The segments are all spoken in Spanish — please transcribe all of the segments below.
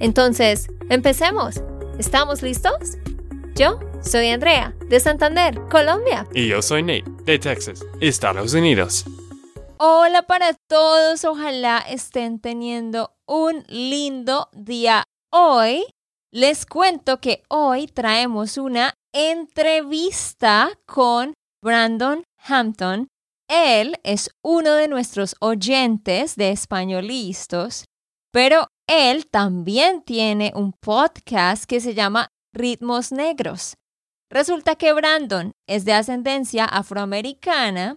Entonces, empecemos. ¿Estamos listos? Yo soy Andrea, de Santander, Colombia. Y yo soy Nate, de Texas, Estados Unidos. Hola para todos, ojalá estén teniendo un lindo día hoy. Les cuento que hoy traemos una entrevista con Brandon Hampton. Él es uno de nuestros oyentes de españolistas, pero él también tiene un podcast que se llama Ritmos Negros. Resulta que Brandon es de ascendencia afroamericana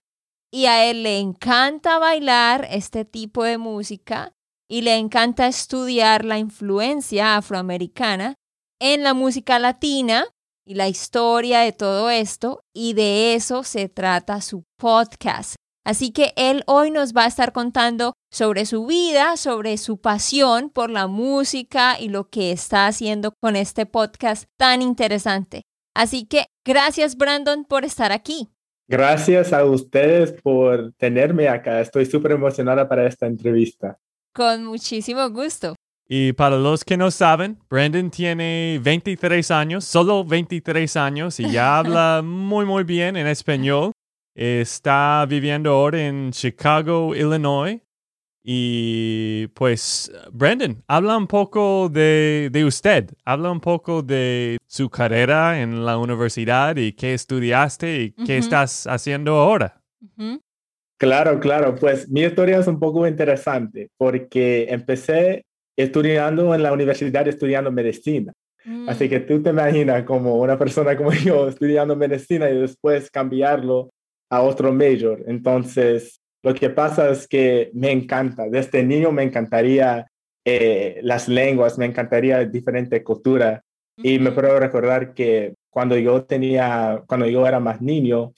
y a él le encanta bailar este tipo de música y le encanta estudiar la influencia afroamericana en la música latina y la historia de todo esto y de eso se trata su podcast. Así que él hoy nos va a estar contando sobre su vida, sobre su pasión por la música y lo que está haciendo con este podcast tan interesante. Así que gracias Brandon por estar aquí. Gracias a ustedes por tenerme acá. Estoy súper emocionada para esta entrevista. Con muchísimo gusto. Y para los que no saben, Brandon tiene 23 años, solo 23 años, y ya habla muy, muy bien en español. Está viviendo ahora en Chicago, Illinois. Y pues, Brandon, habla un poco de, usted, habla un poco de su carrera en la universidad y qué estudiaste y qué estás haciendo ahora. Claro, claro, pues mi historia es un poco interesante porque empecé estudiando en la universidad, estudiando medicina. Así mm. que tú te imaginas como una persona como yo estudiando medicina y después cambiarlo a otro major. Entonces, lo que pasa es que me encanta. Desde niño me encantaría eh, las lenguas, me encantaría diferente cultura. Y me puedo recordar que cuando yo tenía, cuando yo era más niño,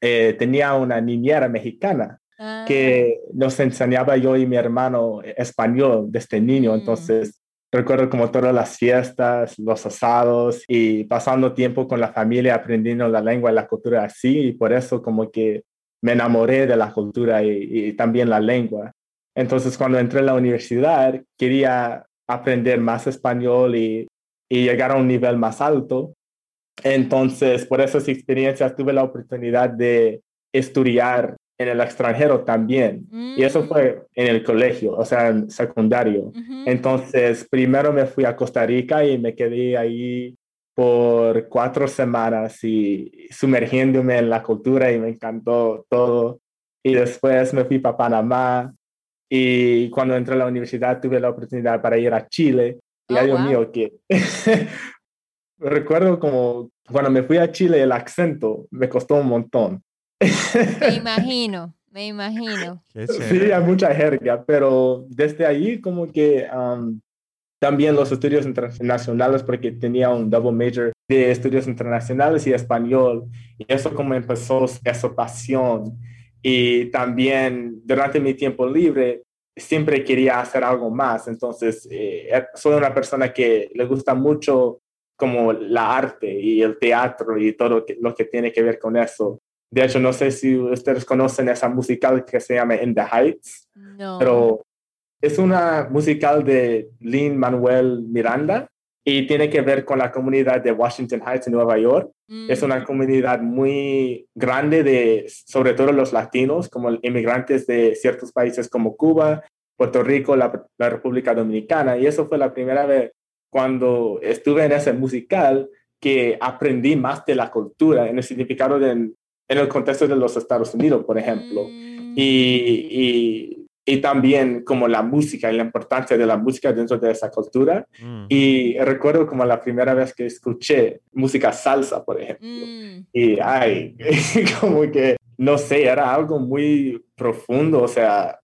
eh, tenía una niñera mexicana que ah. nos enseñaba yo y mi hermano español desde niño. Mm. Entonces, recuerdo como todas las fiestas, los asados y pasando tiempo con la familia aprendiendo la lengua y la cultura así. Y por eso como que me enamoré de la cultura y, también la lengua. Entonces, cuando entré en la universidad, quería aprender más español y, y llegar a un nivel más alto. Entonces, por esas experiencias tuve la oportunidad de estudiar en el extranjero también. Y eso mm. fue en el colegio, o sea, en secundario. Entonces, primero me fui a Costa Rica y me quedé ahí por cuatro semanas y sumergiéndome en la cultura y me encantó todo. Y después me fui para Panamá y cuando entré a la universidad tuve la oportunidad para ir a Chile. Y oh, Dios mío, que recuerdo como cuando me fui a Chile el acento me costó un montón. Me imagino, me imagino. Sí, hay mucha jerga, pero desde ahí como que también los estudios internacionales, porque tenía un double major de estudios internacionales y español, y eso como empezó esa pasión. Y también durante mi tiempo libre siempre quería hacer algo más, entonces eh, soy una persona que le gusta mucho como la arte y el teatro y todo lo que tiene que ver con eso. De hecho, no sé si ustedes conocen esa musical que se llama In the Heights, no. pero es una musical de Lin Manuel Miranda y tiene que ver con la comunidad de Washington Heights en Nueva York. Es una mm. comunidad muy grande de, sobre todo los latinos, como inmigrantes de ciertos países como Cuba, Puerto Rico, la, la República Dominicana. Y eso fue la primera vez cuando estuve en ese musical que aprendí más de la cultura, en el significado de en el contexto de los Estados Unidos, por ejemplo. Mm. Y, y, y, también como la música y la importancia de la música dentro de esa cultura. Mm. Y recuerdo como la primera vez que escuché música salsa, por ejemplo. Mm. Y ay, como que, no sé, era algo muy profundo, o sea,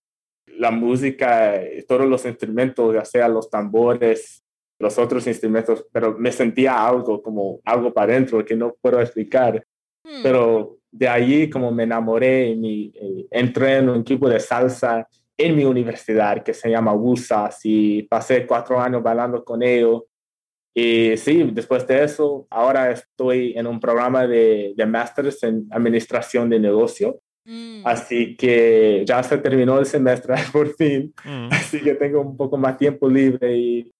la música, todos los instrumentos, ya sea los tambores, los otros instrumentos, pero me sentía algo como algo para adentro que no puedo explicar. Hmm. Pero de allí como me enamoré y, eh, entré en un equipo de salsa en mi universidad que se llama USAS y pasé cuatro años bailando con ellos. Y sí, después de eso, ahora estoy en un programa de, de Masters en Administración de Negocio. Mm. Así que ya se terminó el semestre por fin. Mm. Así que tengo un poco más tiempo libre y,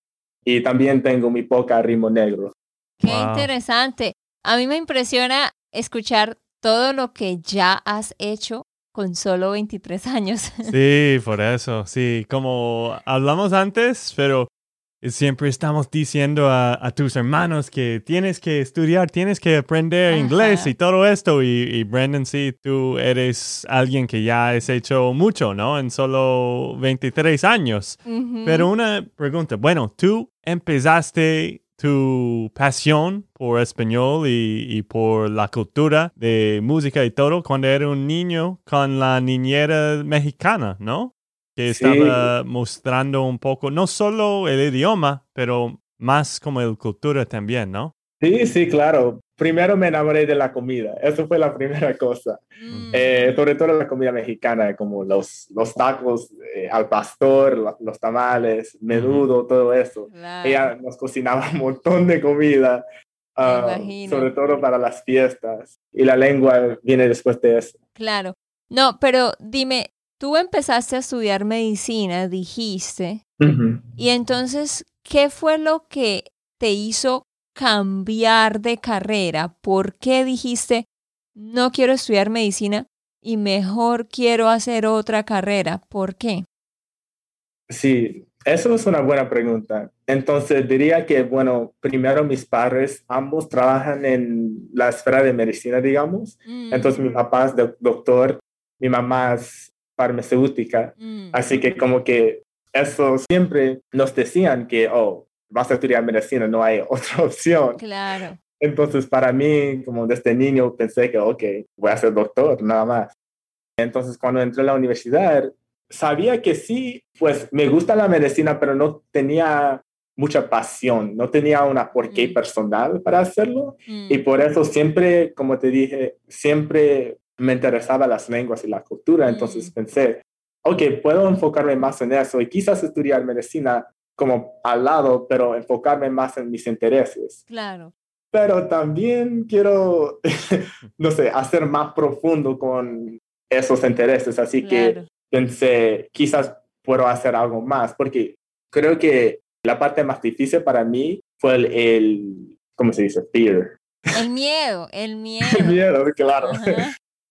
y también tengo mi poca ritmo negro. Qué interesante. A mí me impresiona escuchar todo lo que ya has hecho con solo 23 años. Sí, por eso, sí, como hablamos antes, pero siempre estamos diciendo a, tus hermanos que tienes que estudiar, tienes que aprender inglés y todo esto. Y, y, Brandon, sí, tú eres alguien que ya has hecho mucho, ¿no? En solo 23 años. Pero una pregunta, bueno, tú empezaste tu pasión por español y, por la cultura de música y todo cuando era un niño con la niñera mexicana, ¿no? Que estaba mostrando un poco, no solo el idioma, pero más como la cultura también, ¿no? Sí, sí, claro primero me enamoré de la comida. Eso fue la primera cosa. Mm. Eh, sobre todo la comida mexicana, como los, los tacos eh, al pastor, los, tamales, menudo, todo eso. Ella nos cocinaba un montón de comida, ah, sobre todo para las fiestas. Y la lengua viene después de eso. Claro. No, pero dime, tú empezaste a estudiar medicina, dijiste. Y entonces, ¿qué fue lo que te hizo cambiar de carrera? ¿Por qué dijiste, no quiero estudiar medicina y mejor quiero hacer otra carrera? ¿Por qué? Sí, eso es una buena pregunta. Entonces diría que, bueno, primero mis padres, ambos trabajan en la esfera de medicina, digamos. Mm. Entonces mi papá es doctor, mi mamá es farmacéutica. Mm. Así que como que eso siempre nos decían que, oh, vas a estudiar medicina, no hay otra opción. Claro. Entonces, para mí, como desde niño, pensé que, ok, voy a ser doctor, nada más. Entonces, cuando entré a la universidad, sabía que sí, pues me gusta la medicina, pero no tenía mucha pasión, no tenía una porqué mm. personal para hacerlo. Mm. Y por eso siempre, como te dije, siempre me interesaba las lenguas y la cultura. Entonces mm. pensé, ok, puedo enfocarme más en eso y quizás estudiar medicina como al lado, pero enfocarme más en mis intereses. Claro. Pero también quiero, no sé, hacer más profundo con esos intereses, así que pensé, quizás puedo hacer algo más, porque creo que la parte más difícil para mí fue el, ¿cómo se dice? Fear. El miedo, el miedo. el miedo, claro.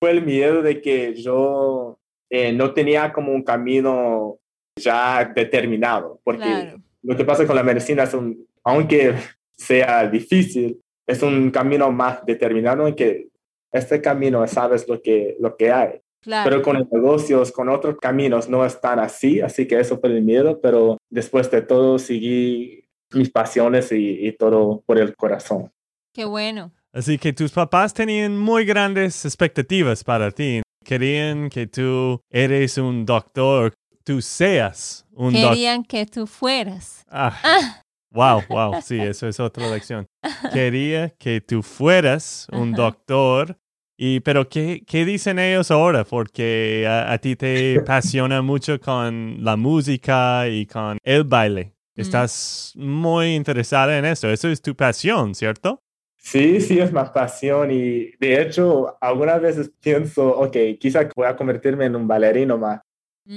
fue el miedo de que yo eh, no tenía como un camino ya determinado, porque lo que pasa con la medicina es un, aunque sea difícil, es un camino más determinado en que este camino sabes lo que, lo que hay. Pero con negocios, con otros caminos no es tan así, así que eso fue el miedo, pero después de todo seguí mis pasiones y, y todo por el corazón. Qué bueno. Así que tus papás tenían muy grandes expectativas para ti. Querían que tú eres un doctor tú seas un doctor. Querían que tú fueras. Ah. ah. Wow, wow, sí, eso es otra lección. Quería que tú fueras un doctor. Y, pero, ¿qué, ¿qué dicen ellos ahora? Porque a, ti te apasiona mucho con la música y con el baile. Mm. Estás muy interesada en eso. Eso es tu pasión, ¿cierto? Sí, sí, es más pasión y de hecho algunas veces pienso, ok, quizá voy a convertirme en un bailarino más,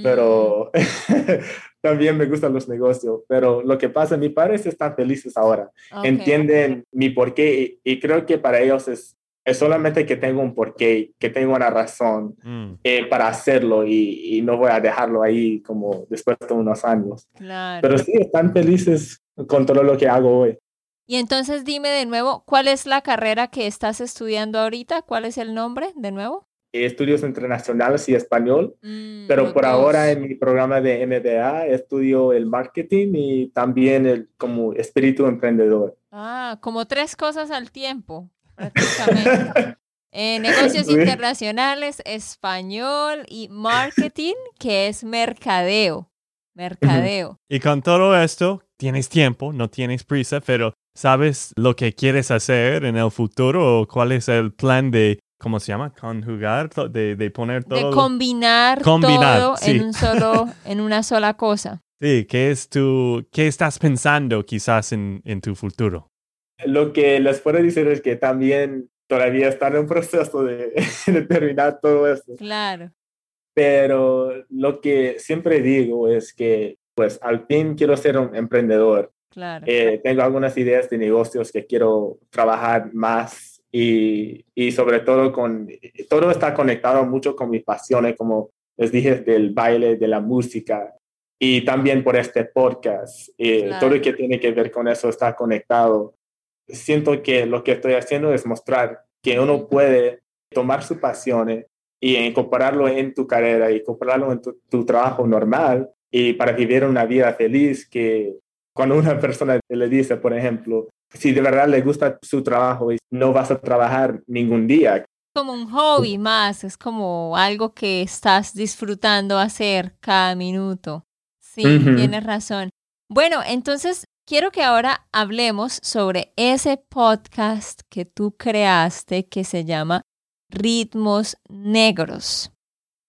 pero también me gustan los negocios. Pero lo que pasa, mis padres están felices ahora, entienden mi porqué y, creo que para ellos es, es solamente que tengo un porqué, que tengo una razón mm. eh, para hacerlo y, y, no voy a dejarlo ahí como después de unos años. Pero sí, están felices con todo lo que hago hoy. Y entonces dime de nuevo, ¿cuál es la carrera que estás estudiando ahorita? ¿Cuál es el nombre de nuevo? Estudios internacionales y español, mm, pero por ahora en mi programa de MBA estudio el marketing y también el como espíritu emprendedor. Ah, como tres cosas al tiempo, prácticamente. Eh, negocios internacionales, español y marketing, que es mercadeo. Mercadeo. Y con todo esto, tienes tiempo, no tienes prisa, pero ¿sabes lo que quieres hacer en el futuro o cuál es el plan de, ¿cómo se llama? Conjugar, de, de poner todo. De combinar, Combinar, todo sí. en, un solo, en una sola cosa. Sí, ¿qué es tu, qué estás pensando quizás en, en tu futuro? Lo que les puedo decir es que también todavía están en un proceso de, de terminar todo esto. Claro. Pero lo que siempre digo es que, pues, al fin quiero ser un emprendedor. Claro. Eh, tengo algunas ideas de negocios que quiero trabajar más y, y sobre todo con, todo está conectado mucho con mis pasiones, como les dije, del baile, de la música y también por este podcast. Eh, Claro. Todo lo que tiene que ver con eso está conectado. Siento que lo que estoy haciendo es mostrar que uno puede tomar sus pasiones y incorporarlo en tu carrera, incorporarlo en tu, tu trabajo normal y para vivir una vida feliz que cuando una persona le dice, por ejemplo, si de verdad le gusta su trabajo y no vas a trabajar ningún día, Como un hobby más, es como algo que estás disfrutando hacer cada minuto. Sí, tienes razón. Bueno, entonces quiero que ahora hablemos sobre ese podcast que tú creaste que se llama Ritmos Negros.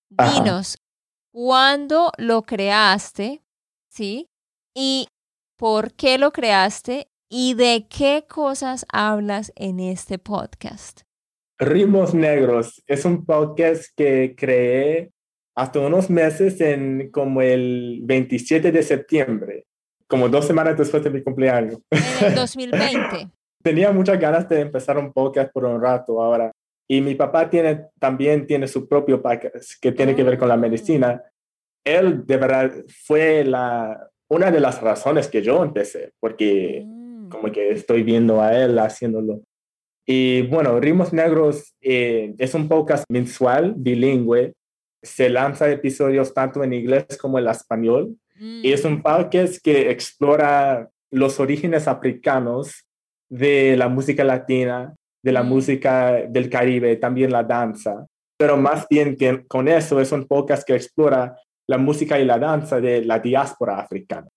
Dinos, ¿cuándo lo creaste? ¿Sí? ¿Y por qué lo creaste? ¿Y de qué cosas hablas en este podcast? Ritmos Negros es un podcast que creé hasta unos meses en como el 27 de septiembre, como dos semanas después de mi cumpleaños. En el 2020. Tenía muchas ganas de empezar un podcast por un rato ahora. Y mi papá tiene, también tiene su propio podcast que tiene que ver con la medicina. Él de verdad fue la, una de las razones que yo empecé, porque Mm, como que estoy viendo a él haciéndolo. Y bueno, Ritmos Negros eh, es un podcast mensual, bilingüe. Se lanza episodios tanto en inglés como en español. mm, Y es un podcast que explora los orígenes africanos de la música latina, de la Mm. música del Caribe, también la danza. Pero más bien que con eso es un podcast que explora la música y la danza de la diáspora africana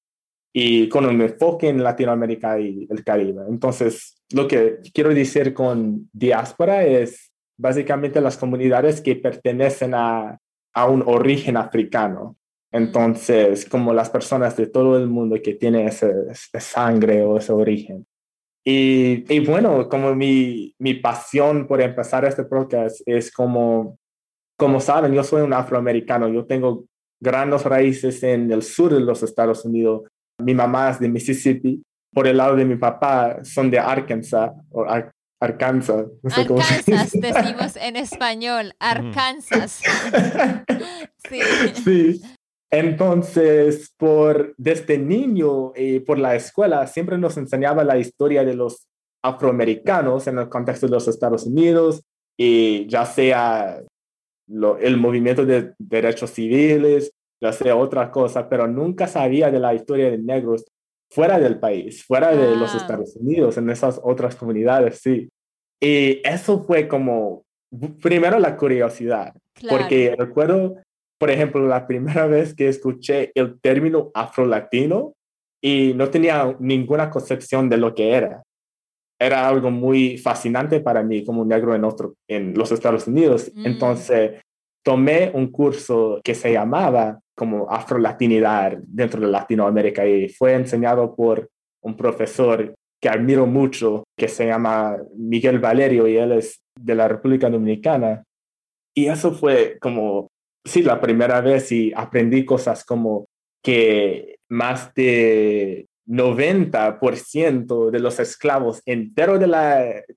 y con un enfoque en Latinoamérica y el Caribe. Entonces, lo que quiero decir con diáspora es básicamente las comunidades que pertenecen a, a un origen africano. Entonces, como las personas de todo el mundo que tienen ese, sangre o ese origen. Y, y bueno, como mi, mi pasión por empezar este podcast es como, como saben, yo soy un afroamericano, yo tengo grandes raíces en el sur de los Estados Unidos. Mi mamá es de Mississippi, por el lado de mi papá son de Arkansas, o Ar- Arkansas, no sé decimos en español, Arkansas. Sí. Sí. Entonces, por desde niño y por la escuela siempre nos enseñaba la historia de los afroamericanos en el contexto de los Estados Unidos y ya sea lo- el movimiento de derechos civiles, ya sea otra cosa, pero nunca sabía de la historia de negros fuera del país, fuera de los Ah. Estados Unidos, en esas otras comunidades, sí. Y eso fue como, primero la curiosidad, Claro. porque recuerdo, por ejemplo, la primera vez que escuché el término afrolatino y no tenía ninguna concepción de lo que era. Era algo muy fascinante para mí como negro en, otro, en los Estados Unidos. Mm. Entonces, tomé un curso que se llamaba como afrolatinidad dentro de Latinoamérica y fue enseñado por un profesor que admiro mucho, que se llama Miguel Valerio y él es de la República Dominicana. Y eso fue como, sí, la primera vez y aprendí cosas como que más de 90% de los esclavos enteros del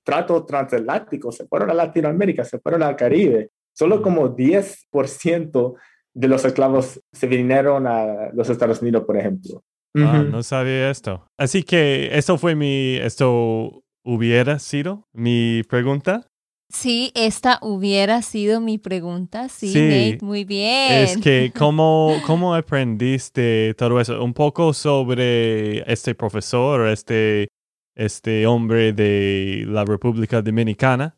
trato transatlántico se fueron a Latinoamérica, se fueron al Caribe. Solo como 10% de los esclavos se vinieron a los Estados Unidos, por ejemplo. Ah, no sabía esto. Así que esto fue mi, esto hubiera sido mi pregunta. Sí, esta hubiera sido mi pregunta. Sí, Sí, Nate, muy bien. Es que cómo, cómo aprendiste todo eso, un poco sobre este profesor, este, este hombre de la República Dominicana.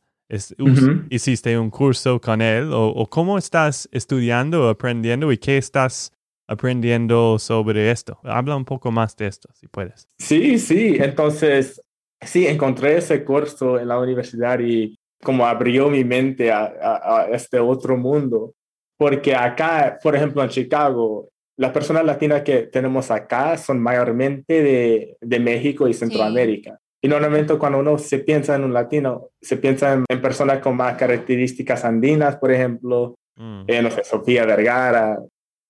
¿Hiciste un curso con él? ¿O, cómo estás estudiando, aprendiendo y qué estás aprendiendo sobre esto? Habla un poco más de esto, si puedes. Sí, sí. Entonces, sí, encontré ese curso en la universidad y como abrió mi mente a este otro mundo. Porque acá, por ejemplo, en Chicago, las personas latinas que tenemos acá son mayormente de, de México y Centroamérica. Y normalmente cuando uno se piensa en un latino, se piensa en, personas con más características andinas, por ejemplo, mm. eh, no sé, Sofía Vergara,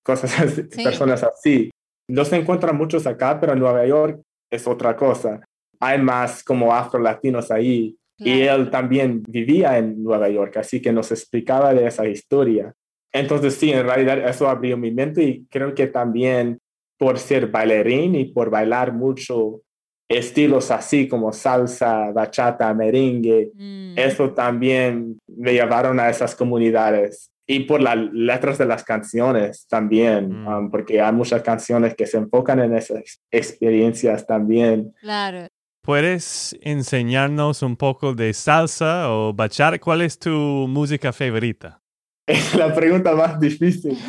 cosas así, personas así. No se encuentran muchos acá, pero en Nueva York es otra cosa. Hay más como afro-latinos ahí. Y él también vivía en Nueva York, así que nos explicaba de esa historia. Entonces sí, en realidad eso abrió mi mente y creo que también por ser bailarín y por bailar mucho estilos así como salsa, bachata, merengue, mm. eso también me llevaron a esas comunidades. Y por las letras de las canciones también, mm. um, porque hay muchas canciones que se enfocan en esas experiencias también. Claro. ¿Puedes enseñarnos un poco de salsa o bachata? ¿Cuál es tu música favorita? Es la pregunta más difícil.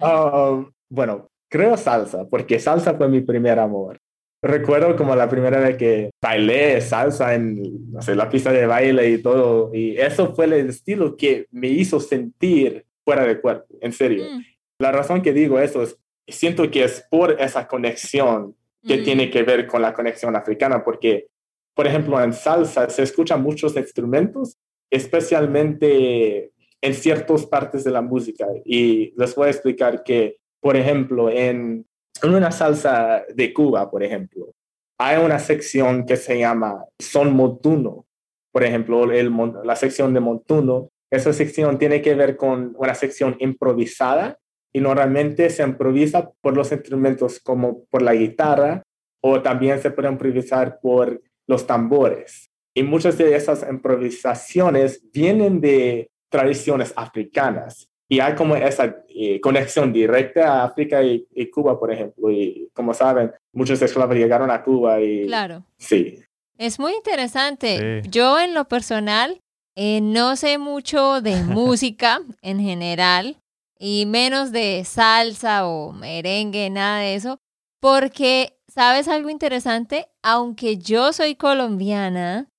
Um, bueno, creo salsa, porque salsa fue mi primer amor. Recuerdo como la primera vez que bailé salsa en no sé, la pista de baile y todo, y eso fue el estilo que me hizo sentir fuera de cuerpo, en serio. Mm. La razón que digo eso es, siento que es por esa conexión que mm. tiene que ver con la conexión africana, porque, por ejemplo, en salsa se escuchan muchos instrumentos, especialmente en ciertas partes de la música. Y les voy a explicar que, por ejemplo, en, en una salsa de Cuba, por ejemplo, hay una sección que se llama son montuno. Por ejemplo, la sección de montuno, esa sección tiene que ver con una sección improvisada y normalmente se improvisa por los instrumentos como por la guitarra o también se puede improvisar por los tambores. Y muchas de esas improvisaciones vienen de tradiciones africanas. Y hay como esa eh, conexión directa a África y, Cuba, por ejemplo. Y como saben, muchos esclavos llegaron a Cuba y... Claro. Sí. Es muy interesante. Yo en lo personal eh, no sé mucho de música en general y menos de salsa o merengue, nada de eso, porque, ¿sabes algo interesante? Aunque yo soy colombiana,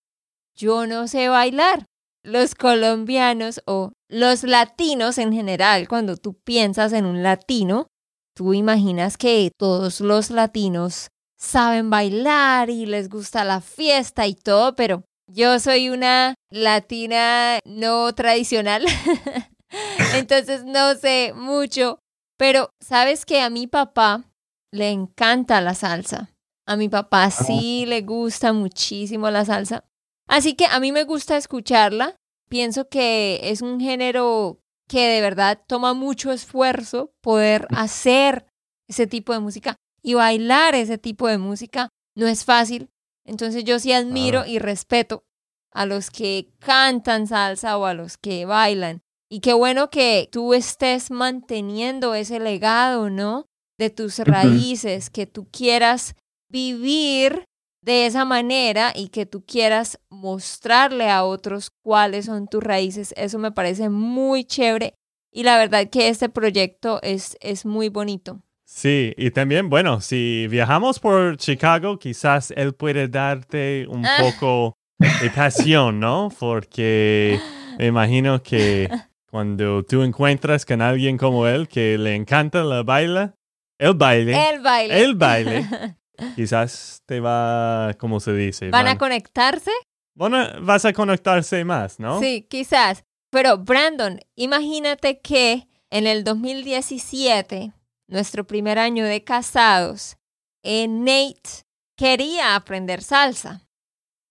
yo no sé bailar los colombianos o los latinos en general, cuando tú piensas en un latino, tú imaginas que todos los latinos saben bailar y les gusta la fiesta y todo, pero yo soy una latina no tradicional, entonces no sé mucho, pero sabes que a mi papá le encanta la salsa. A mi papá sí le gusta muchísimo la salsa. Así que a mí me gusta escucharla. Pienso que es un género que de verdad toma mucho esfuerzo poder hacer ese tipo de música y bailar ese tipo de música no es fácil. Entonces yo sí admiro y respeto a los que cantan salsa o a los que bailan. Y qué bueno que tú estés manteniendo ese legado, ¿no? De tus raíces, que tú quieras vivir de esa manera y que tú quieras mostrarle a otros cuáles son tus raíces, eso me parece muy chévere y la verdad que este proyecto es, es muy bonito. Sí, y también, bueno, si viajamos por Chicago, quizás él puede darte un ah. poco de pasión, ¿no? Porque me imagino que cuando tú encuentras con alguien como él que le encanta la baila, el baile. El baile. El baile. Quizás te va, ¿cómo se dice? ¿Van, a conectarse? Bueno, vas a conectarse más, ¿no? Sí, quizás. Pero Brandon, imagínate que en el 2017, nuestro primer año de casados, eh, Nate quería aprender salsa.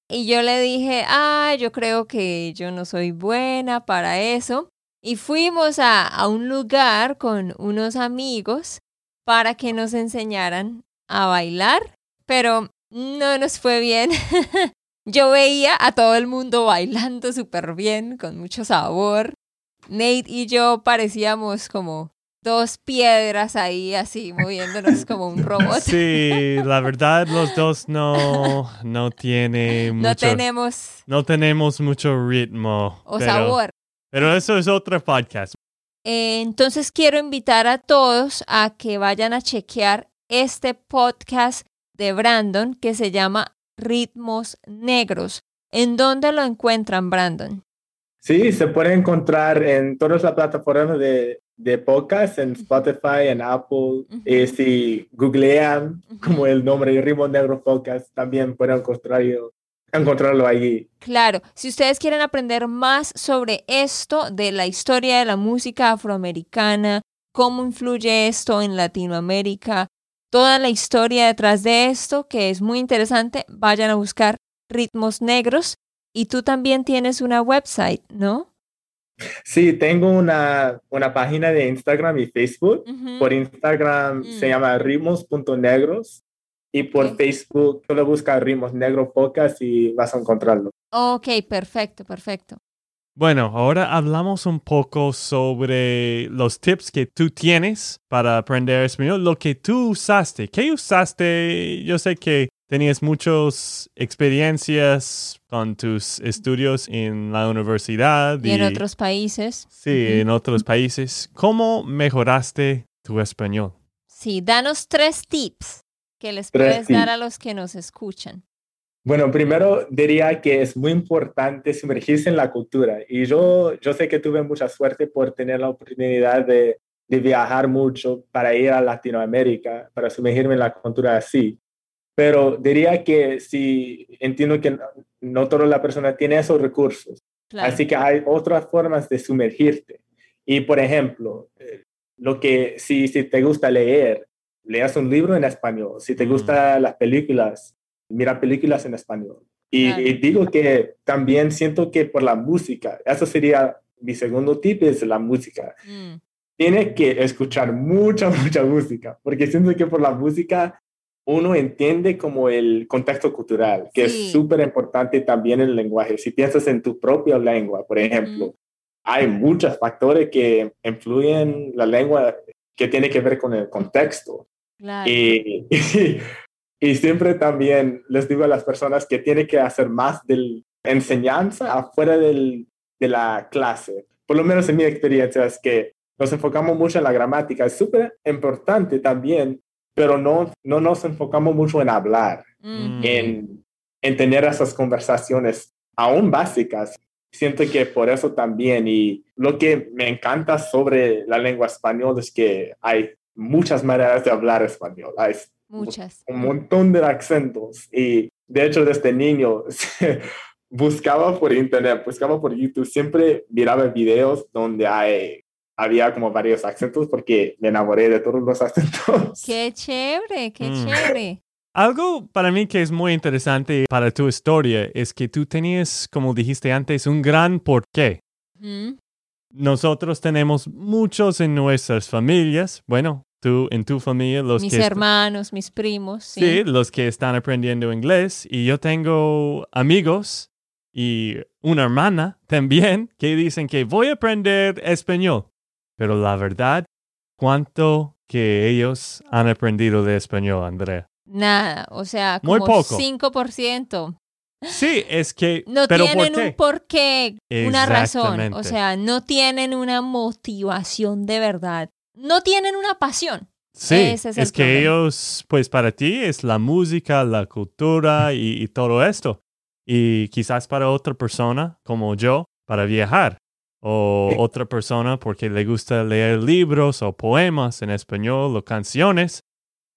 Y yo le dije, ah, yo creo que yo no soy buena para eso. Y fuimos a, a un lugar con unos amigos para que nos enseñaran a bailar, pero no nos fue bien. Yo veía a todo el mundo bailando súper bien, con mucho sabor. Nate y yo parecíamos como dos piedras ahí así moviéndonos como un robot. Sí, la verdad los dos no, no tiene mucho, no tenemos no tenemos mucho ritmo. o pero- sabor. Pero eso es otro podcast. Eh, Entonces quiero invitar a todos a que vayan a chequear este podcast de Brandon que se llama Ritmos Negros. ¿En dónde lo encuentran, Brandon? Sí, se puede encontrar en todas las plataformas de, de podcast, en Spotify, en Apple. Y si googlean como el nombre Ritmo Negro Podcast, también pueden encontrarlo, encontrarlo allí. Claro, si ustedes quieren aprender más sobre esto, de la historia de la música afroamericana, cómo influye esto en Latinoamérica, toda la historia detrás de esto, que es muy interesante, vayan a buscar Ritmos Negros. Y tú también tienes una website, ¿no? Sí, tengo una, una página de Instagram y Facebook. Por Instagram Mm. se llama ritmos.negros y por Ok. Facebook solo busca Ritmos Negro Podcast y vas a encontrarlo. Ok, perfecto, perfecto. Bueno, ahora hablamos un poco sobre los tips que tú tienes para aprender español, lo que tú usaste. ¿Qué usaste? Yo sé que tenías muchas experiencias con tus estudios en la universidad Y en otros países. sí, en otros países. ¿Cómo mejoraste tu español? Sí, danos tres tips que les Tres puedes dar a los que nos escuchan. Bueno, primero diría que es muy importante sumergirse en la cultura. Y yo, yo sé que tuve mucha suerte por tener la oportunidad de, de viajar mucho para ir a Latinoamérica, para sumergirme en la cultura así. Pero diría que sí, entiendo que no, no toda la persona tiene esos recursos. Claro. Así que hay otras formas de sumergirte. Y por ejemplo, eh, lo que si, si te gusta leer, leas un libro en español. Si te Mm. gustan las películas, mira películas en español. Y, Claro. y digo que también siento que por la música, eso sería mi segundo tip, es la música. Mm, Tienes que escuchar mucha, mucha música, porque siento que por la música uno entiende como el contexto cultural, que Sí. es súper importante también el lenguaje. Si piensas en tu propia lengua, por ejemplo, hay muchos factores que influyen la lengua que tiene que ver con el contexto. claro. Y, y siempre también les digo a las personas que tienen que hacer más de enseñanza afuera del, de la clase. Por lo menos en mi experiencia es que nos enfocamos mucho en la gramática. Es súper importante también, pero no, no nos enfocamos mucho en hablar, Mm, en, en tener esas conversaciones aún básicas. Siento que por eso también, y lo que me encanta sobre la lengua española es que hay muchas maneras de hablar español. Hay muchas. un montón de acentos y de hecho desde niño buscaba por internet, buscaba por YouTube, siempre miraba videos donde hay, había como varios acentos porque me enamoré de todos los acentos. Qué chévere, qué Mm. chévere. Algo para mí que es muy interesante para tu historia es que tú tenías, como dijiste antes, un gran porqué. Mm, Nosotros tenemos muchos en nuestras familias. Bueno, tú en tu familia, los Mis que hermanos, mis primos, sí. sí, los que están aprendiendo inglés. Y yo tengo amigos y una hermana también que dicen que voy a aprender español. Pero la verdad, ¿cuánto que ellos han aprendido de español, Andrea? Nada, o sea, Muy como poco. 5%. Sí, es que... No ¿pero tienen por qué? un porqué, una razón. O sea, no tienen una motivación de verdad. No tienen una pasión. Sí, Ese es es, el que problema. ellos, pues para ti es la música, la cultura y, y todo esto. Y quizás para otra persona como yo, para viajar. O Sí. otra persona porque le gusta leer libros o poemas en español o canciones.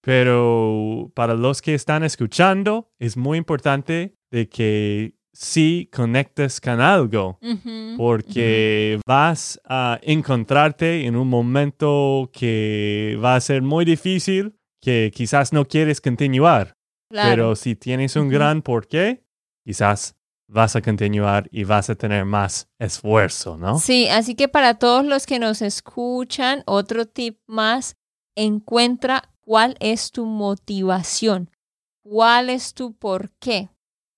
Pero para los que están escuchando, es muy importante de que sí conectes con algo porque vas a encontrarte en un momento que va a ser muy difícil, que quizás no quieres continuar, claro. pero si tienes un gran porqué, quizás vas a continuar y vas a tener más esfuerzo, ¿no? Sí, así que para todos los que nos escuchan, otro tip más, encuentra cuál es tu motivación, cuál es tu por qué.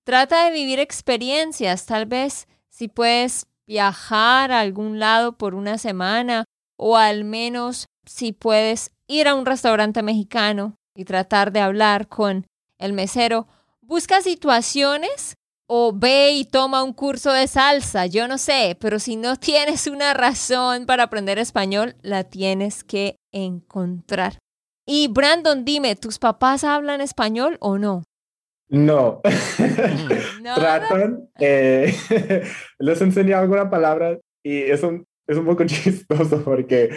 Trata de vivir experiencias, tal vez si puedes viajar a algún lado por una semana o al menos si puedes ir a un restaurante mexicano y tratar de hablar con el mesero, busca situaciones o ve y toma un curso de salsa, yo no sé, pero si no tienes una razón para aprender español, la tienes que encontrar. Y Brandon, dime, ¿tus papás hablan español o no? No. No, Tratan. eh, les enseñé alguna palabra y es un, es un poco chistoso porque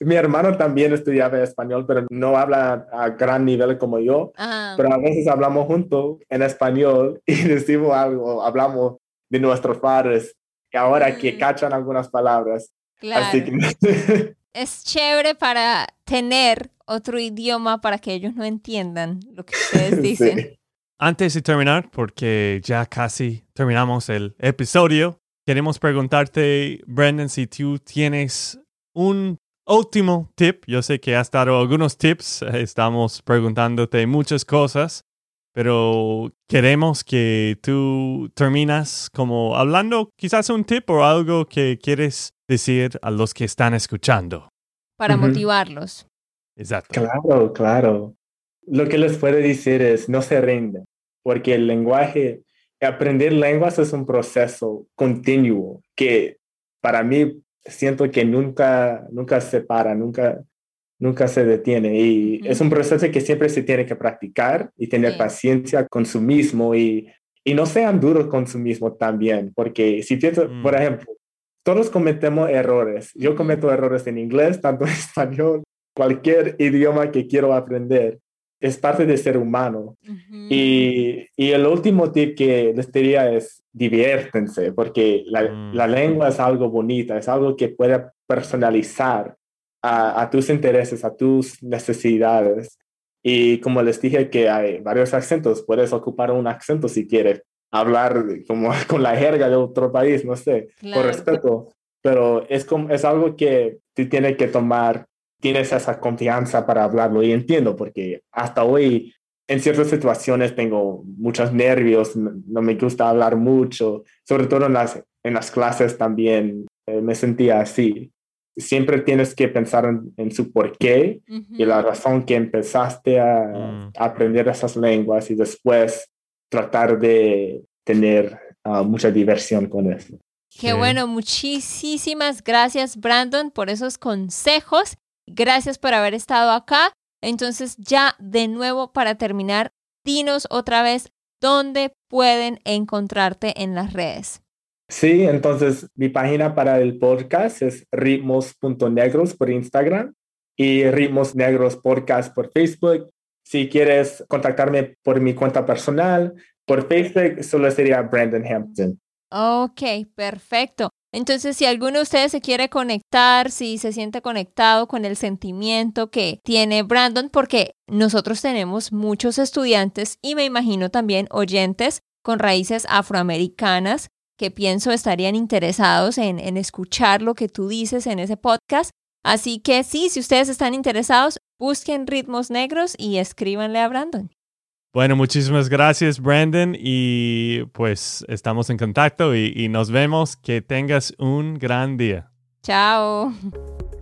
mi hermano también estudiaba español, pero no habla a gran nivel como yo. Ah, Pero a veces hablamos juntos en español y decimos algo, hablamos de nuestros padres y ahora que Mm. cachan algunas palabras. claro. Así que Es chévere para tener otro idioma para que ellos no entiendan lo que ustedes dicen. sí. Antes de terminar, porque ya casi terminamos el episodio, queremos preguntarte, Brandon, si tú tienes un último tip. Yo sé que has dado algunos tips, estamos preguntándote muchas cosas, pero queremos que tú terminas como hablando quizás un tip o algo que quieres decir a los que están escuchando. Para Ujú. motivarlos. Exacto. Claro, claro. Lo que les puedo decir es no se rinden, porque el lenguaje, aprender lenguas es un proceso continuo que para mí siento que nunca, nunca se para, nunca, nunca se detiene. Y Ujú. es un proceso que siempre se tiene que practicar y tener Sí. paciencia con su mismo y, y no sean duros con su mismo también, porque si pienso, Mm. por ejemplo, todos cometemos errores. Yo cometo errores en inglés, tanto en español, cualquier idioma que quiero aprender. Es parte de ser humano. Ujú. Y, y el último tip que les diría es diviértense, porque la, Mm. la lengua es algo bonita, es algo que puede personalizar a, a tus intereses, a tus necesidades. Y como les dije que hay varios acentos, puedes ocupar un acento si quieres, hablar como con la jerga de otro país, no sé, Claro. con respeto, pero es, como, es algo que tú tienes que tomar, tienes esa confianza para hablarlo y entiendo, porque hasta hoy en ciertas situaciones tengo muchos nervios, no, me gusta hablar mucho, sobre todo en las, en las clases también eh, me sentía así. Siempre tienes que pensar en, en su porqué y la razón que empezaste a, Mm. a aprender esas lenguas y después tratar de tener ah, mucha diversión con eso. Qué Sí. bueno, muchísimas gracias Brandon por esos consejos. Gracias por haber estado acá. Entonces ya de nuevo para terminar, dinos otra vez dónde pueden encontrarte en las redes. Sí, entonces mi página para el podcast es ritmos.negros por Instagram y Ritmos Negros Podcast por Facebook. Si quieres contactarme por mi cuenta personal, por Facebook solo sería Brandon Hampton. Ok, perfecto. Entonces, si alguno de ustedes se quiere conectar, si se siente conectado con el sentimiento que tiene Brandon, porque nosotros tenemos muchos estudiantes y me imagino también oyentes con raíces afroamericanas que pienso estarían interesados en, en escuchar lo que tú dices en ese podcast. Así que sí, si ustedes están interesados, busquen ritmos negros y escríbanle a Brandon. Bueno, muchísimas gracias, Brandon. Y pues estamos en contacto y, y nos vemos. Que tengas un gran día. Chao.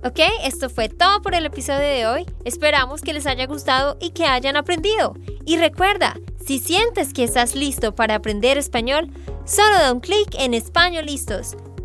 Ok, esto fue todo por el episodio de hoy. Esperamos que les haya gustado y que hayan aprendido. Y recuerda, si sientes que estás listo para aprender español, solo da un clic en Español Listos.